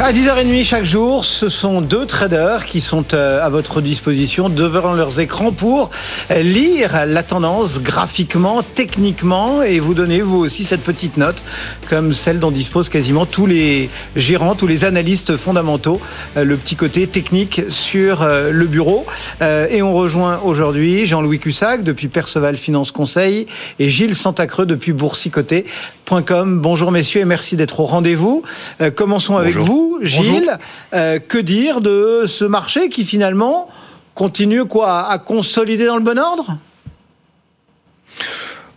À 10h30 chaque jour, ce sont deux traders qui sont euh, à votre disposition devant leurs écrans pour lire la tendance graphiquement, techniquement et vous donner vous aussi cette petite note comme celle dont disposent quasiment tous les gérants, tous les analystes fondamentaux, euh, le petit côté technique sur euh, le bureau. Et on rejoint aujourd'hui Jean-Louis Cussac depuis Perceval Finance Conseil et Gilles Santacreux depuis Bonjour messieurs et merci d'être au rendez-vous. Commençons avec vous. Gilles. Euh, que dire de ce marché qui finalement continue quoi à consolider dans le bon ordre?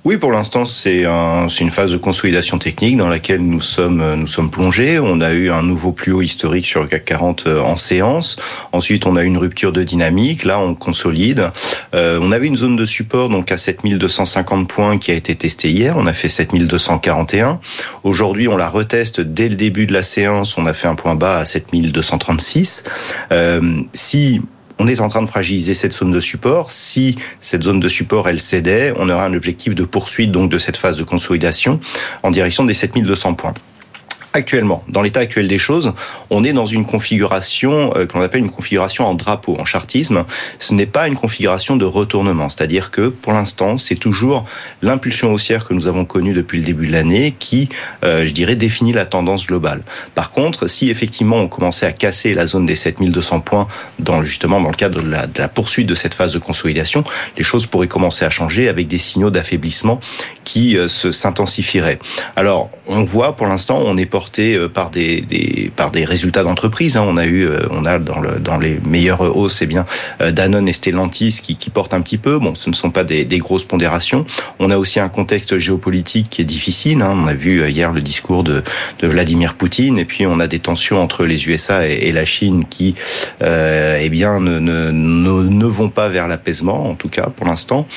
Oui, pour l'instant, c'est une phase de consolidation technique dans laquelle nous sommes, nous sommes plongés. On a eu un nouveau plus haut historique sur le CAC 40 euh, en séance. Ensuite, on a eu une rupture de dynamique. Là, on consolide. Euh, on avait une zone de support donc à 7250 points qui a été testée hier. On a fait 7241. Aujourd'hui, on la reteste dès le début de la séance. On a fait un point bas à 7236. Euh, si on est en train de fragiliser cette zone de support. Si cette zone de support, elle cédait, on aura un objectif de poursuite donc de cette phase de consolidation en direction des 7200 points actuellement, dans l'état actuel des choses, on est dans une configuration euh, qu'on appelle une configuration en drapeau, en chartisme. Ce n'est pas une configuration de retournement, c'est-à-dire que pour l'instant, c'est toujours l'impulsion haussière que nous avons connue depuis le début de l'année qui, euh, je dirais, définit la tendance globale. Par contre, si effectivement on commençait à casser la zone des 7200 points dans justement dans le cadre de la, poursuite de cette phase de consolidation, les choses pourraient commencer à changer avec des signaux d'affaiblissement qui euh, s'intensifieraient. Alors, on voit pour l'instant, on est porté euh, par des, par des résultats d'entreprise. Hein. On a eu, euh, on a dans, le, dans les meilleures hausses, c'est bien euh, Danone et Stellantis qui, qui portent un petit peu. Bon, ce ne sont pas des, grosses pondérations. On a aussi un contexte géopolitique qui est difficile. Hein. On a vu hier le discours de, Vladimir Poutine, et puis on a des tensions entre les USA et, la Chine qui, euh, eh bien, ne, ne, ne, vont pas vers l'apaisement, en tout cas pour l'instant.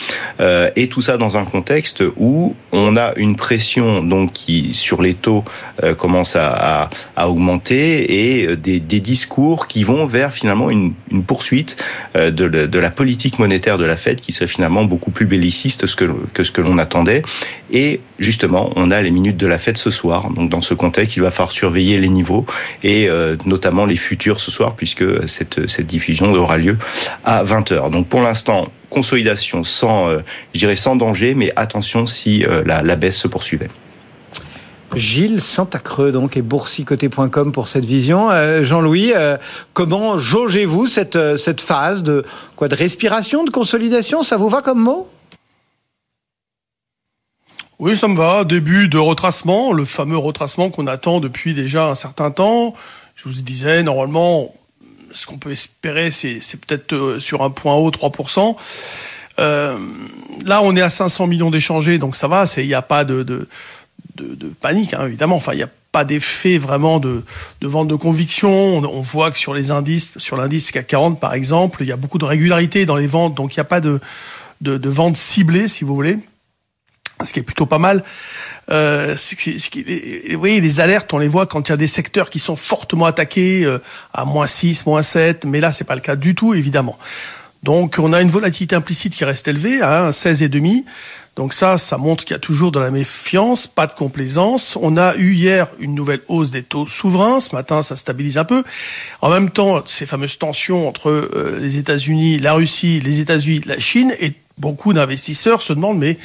Et tout ça dans un contexte où on a une pression donc qui sur les taux euh, à, augmenter et euh, des, discours qui vont vers finalement une, poursuite euh, de, la politique monétaire de la Fed qui serait finalement beaucoup plus belliciste que, ce que l'on attendait. Et justement, on a les minutes de la Fed ce soir. Donc dans ce contexte, il va falloir surveiller les niveaux et euh, notamment les futurs ce soir puisque cette, diffusion aura lieu à 20h. Donc pour l'instant, consolidation sans, je dirais sans danger, mais attention si la baisse se poursuivait. Gilles Santacreux donc et boursicoté.com pour cette vision. Euh, Jean-Louis, euh, comment jaugez-vous cette, euh, cette phase de quoi de respiration, de consolidation? Ça vous va comme mot? Oui, ça me va. Début de retracement, le fameux retracement qu'on attend depuis déjà un certain temps. Je vous disais, normalement, ce qu'on peut espérer, c'est peut-être sur un point haut, 3%. là, on est à 500 millions d'échangés, donc ça va. Il n'y a pas de de, panique, hein, évidemment. Enfin, il n'y a pas d'effet vraiment de, vente de conviction. On, voit que sur les indices, sur l'indice CAC 40 par exemple, il y a beaucoup de régularité dans les ventes, donc il n'y a pas de, de, vente ciblée, si vous voulez ce qui est plutôt pas mal. Euh, vous voyez, les alertes, on les voit quand il y a des secteurs qui sont fortement attaqués euh, à moins 6, moins 7, mais là, c'est pas le cas du tout, évidemment. Donc, on a une volatilité implicite qui reste élevée à 16,5. Donc ça, ça montre qu'il y a toujours de la méfiance, pas de complaisance. On a eu hier une nouvelle hausse des taux souverains. Ce matin, ça stabilise un peu. En même temps, ces fameuses tensions entre euh, les États-Unis, la Russie, les États-Unis, la Chine, et beaucoup d'investisseurs se demandent mais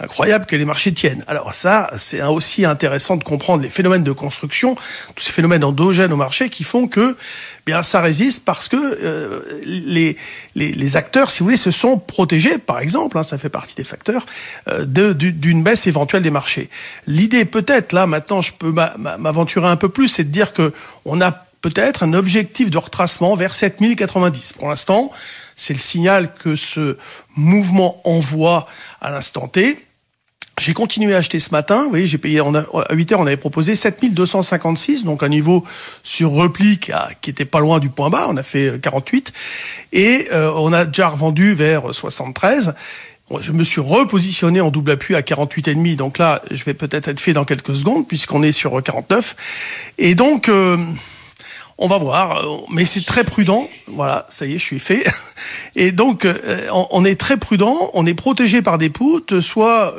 incroyable que les marchés tiennent. Alors ça, c'est aussi intéressant de comprendre les phénomènes de construction, tous ces phénomènes endogènes au marché qui font que eh bien ça résiste parce que euh, les, les, les, acteurs, si vous voulez, se sont protégés, par exemple, hein, ça fait partie des facteurs, euh, d'une baisse éventuelle des marchés. L'idée peut-être, là maintenant je peux m'aventurer un peu plus, c'est de dire que on a peut-être un objectif de retracement vers 7090. Pour l'instant, c'est le signal que ce mouvement envoie à l'instant T. J'ai continué à acheter ce matin. Vous voyez, j'ai payé à 8 heures, on avait proposé 7256, donc un niveau sur repli qui, était pas loin du point bas. On a fait 48 et euh, on a déjà revendu vers 73. Je me suis repositionné en double appui à 48,5. Donc là, je vais peut-être être fait dans quelques secondes puisqu'on est sur 49. Et donc, euh, On va voir, mais c'est très prudent. Voilà, ça y est, je suis fait. Et donc, on est très prudent, on est protégé par des poutres, soit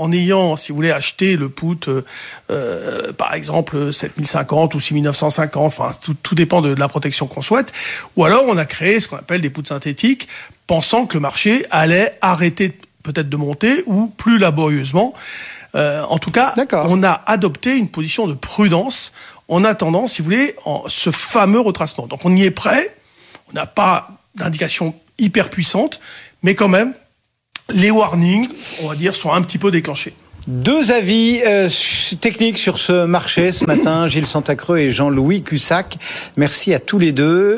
en ayant, si vous voulez, acheté le put, euh, euh, par exemple, 7050 ou 6950, enfin, tout, tout dépend de, la protection qu'on souhaite, ou alors on a créé ce qu'on appelle des poutres synthétiques, pensant que le marché allait arrêter peut-être de monter ou plus laborieusement. Euh, en tout cas, on a adopté une position de prudence en attendant, si vous voulez, en, ce fameux retracement. Donc on y est prêt, on n'a pas d'indication hyper puissante, mais quand même, les warnings, on va dire, sont un petit peu déclenchés. Deux avis euh, techniques sur ce marché ce matin, Gilles Santacreux et Jean-Louis Cussac. Merci à tous les deux.